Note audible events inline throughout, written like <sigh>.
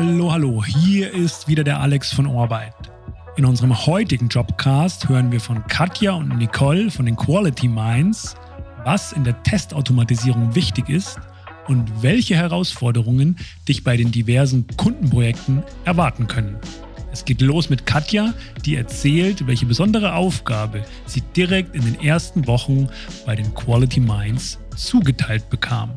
Hallo, hallo, hier ist wieder der Alex von Orbeit. In unserem heutigen Jobcast hören wir von Katja und Nicole von den Quality Minds, was in der Testautomatisierung wichtig ist und welche Herausforderungen dich bei den diversen Kundenprojekten erwarten können. Es geht los mit Katja, die erzählt, welche besondere Aufgabe sie direkt in den ersten Wochen bei den Quality Minds zugeteilt bekam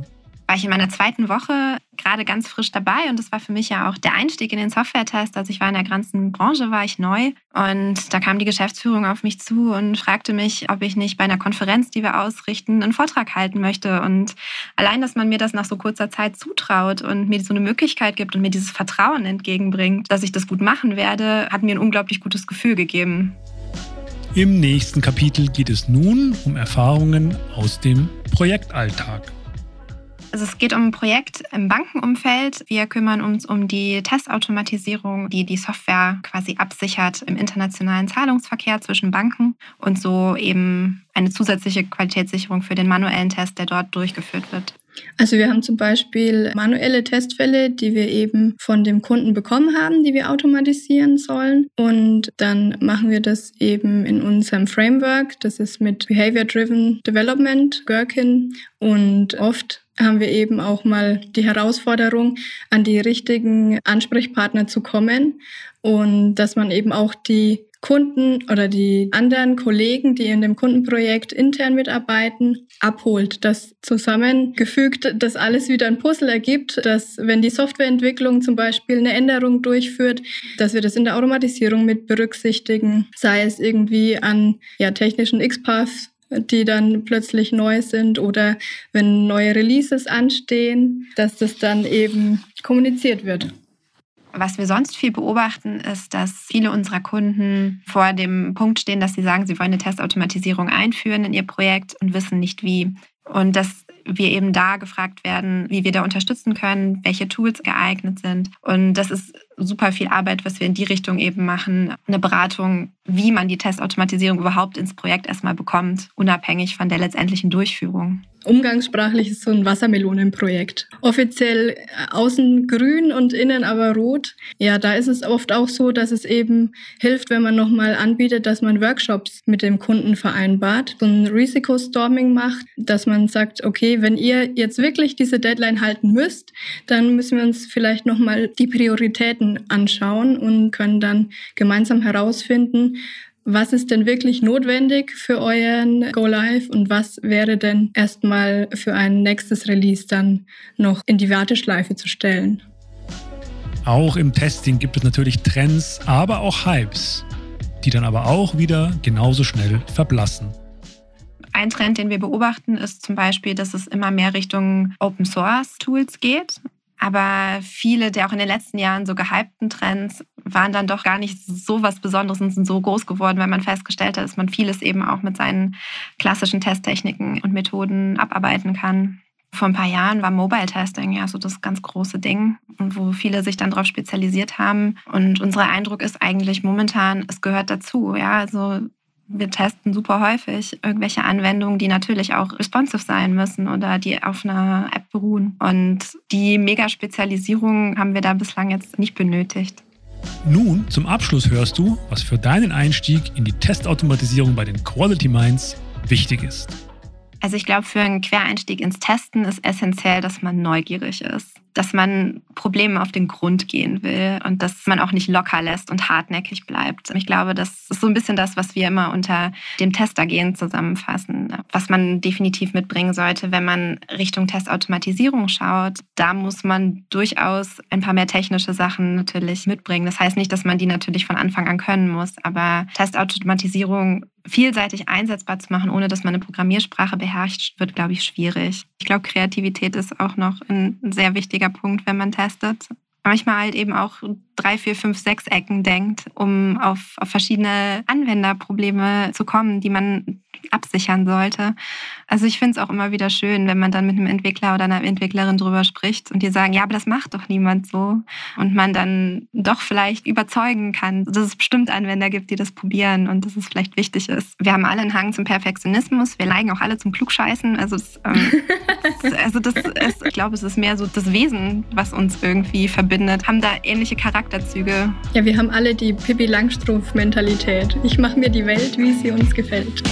war ich in meiner zweiten Woche gerade ganz frisch dabei und das war für mich ja auch der Einstieg in den Software-Test. Also ich war in der ganzen Branche, war ich neu und da kam die Geschäftsführung auf mich zu und fragte mich, ob ich nicht bei einer Konferenz, die wir ausrichten, einen Vortrag halten möchte. Und allein, dass man mir das nach so kurzer Zeit zutraut und mir so eine Möglichkeit gibt und mir dieses Vertrauen entgegenbringt, dass ich das gut machen werde, hat mir ein unglaublich gutes Gefühl gegeben. Im nächsten Kapitel geht es nun um Erfahrungen aus dem Projektalltag. Also es geht um ein Projekt im Bankenumfeld. Wir kümmern uns um die Testautomatisierung, die die Software quasi absichert im internationalen Zahlungsverkehr zwischen Banken und so eben eine zusätzliche Qualitätssicherung für den manuellen Test, der dort durchgeführt wird. Also wir haben zum Beispiel manuelle Testfälle, die wir eben von dem Kunden bekommen haben, die wir automatisieren sollen. Und dann machen wir das eben in unserem Framework. Das ist mit Behavior Driven Development, Gherkin. Und oft haben wir eben auch mal die Herausforderung, an die richtigen Ansprechpartner zu kommen und dass man eben auch die Kunden oder die anderen Kollegen, die in dem Kundenprojekt intern mitarbeiten, abholt, dass zusammengefügt das alles wieder ein Puzzle ergibt, dass wenn die Softwareentwicklung zum Beispiel eine Änderung durchführt, dass wir das in der Automatisierung mit berücksichtigen, sei es irgendwie an ja, technischen XPath die dann plötzlich neu sind oder wenn neue Releases anstehen, dass das dann eben kommuniziert wird. Was wir sonst viel beobachten, ist, dass viele unserer Kunden vor dem Punkt stehen, dass sie sagen, sie wollen eine Testautomatisierung einführen in ihr Projekt und wissen nicht wie. Und dass wir eben da gefragt werden, wie wir da unterstützen können, welche Tools geeignet sind. Und das ist super viel Arbeit, was wir in die Richtung eben machen. Eine Beratung, wie man die Testautomatisierung überhaupt ins Projekt erstmal bekommt, unabhängig von der letztendlichen Durchführung. Umgangssprachlich ist so ein Wassermelonenprojekt. Offiziell äh, außen grün und innen aber rot. Ja, da ist es oft auch so, dass es eben hilft, wenn man nochmal anbietet, dass man Workshops mit dem Kunden vereinbart, so ein Risikostorming macht, dass man sagt, okay, wenn ihr jetzt wirklich diese Deadline halten müsst, dann müssen wir uns vielleicht nochmal die Prioritäten anschauen und können dann gemeinsam herausfinden, was ist denn wirklich notwendig für euren Go Live und was wäre denn erstmal für ein nächstes Release dann noch in die Warteschleife zu stellen? Auch im Testing gibt es natürlich Trends, aber auch Hypes, die dann aber auch wieder genauso schnell verblassen. Ein Trend, den wir beobachten, ist zum Beispiel, dass es immer mehr Richtung Open Source Tools geht. Aber viele der auch in den letzten Jahren so gehypten Trends waren dann doch gar nicht so was Besonderes und sind so groß geworden, weil man festgestellt hat, dass man vieles eben auch mit seinen klassischen Testtechniken und Methoden abarbeiten kann. Vor ein paar Jahren war Mobile Testing ja so das ganz große Ding und wo viele sich dann darauf spezialisiert haben. Und unser Eindruck ist eigentlich momentan, es gehört dazu. Ja, also wir testen super häufig irgendwelche Anwendungen, die natürlich auch responsive sein müssen oder die auf einer App beruhen. Und die Mega-Spezialisierung haben wir da bislang jetzt nicht benötigt. Nun, zum Abschluss hörst du, was für deinen Einstieg in die Testautomatisierung bei den Quality Minds wichtig ist. Also ich glaube, für einen Quereinstieg ins Testen ist essentiell, dass man neugierig ist dass man Problemen auf den Grund gehen will und dass man auch nicht locker lässt und hartnäckig bleibt. Ich glaube, das ist so ein bisschen das, was wir immer unter dem Testergehen zusammenfassen, was man definitiv mitbringen sollte, wenn man Richtung Testautomatisierung schaut. Da muss man durchaus ein paar mehr technische Sachen natürlich mitbringen. Das heißt nicht, dass man die natürlich von Anfang an können muss, aber Testautomatisierung vielseitig einsetzbar zu machen, ohne dass man eine Programmiersprache beherrscht, wird, glaube ich, schwierig. Ich glaube, Kreativität ist auch noch ein sehr wichtiger Punkt, wenn man testet. Manchmal halt eben auch drei, vier, fünf, sechs Ecken denkt, um auf, auf verschiedene Anwenderprobleme zu kommen, die man absichern sollte. Also ich finde es auch immer wieder schön, wenn man dann mit einem Entwickler oder einer Entwicklerin drüber spricht und die sagen, ja, aber das macht doch niemand so. Und man dann doch vielleicht überzeugen kann, dass es bestimmt Anwender gibt, die das probieren und dass es vielleicht wichtig ist. Wir haben alle einen Hang zum Perfektionismus, wir neigen auch alle zum Klugscheißen. Also, das, ähm, <laughs> also das ist, ich glaube, es ist mehr so das Wesen, was uns irgendwie verbindet. Haben da ähnliche Charakterzüge. Ja, wir haben alle die Pippi Langstrumpf-Mentalität. Ich mache mir die Welt, wie sie uns gefällt.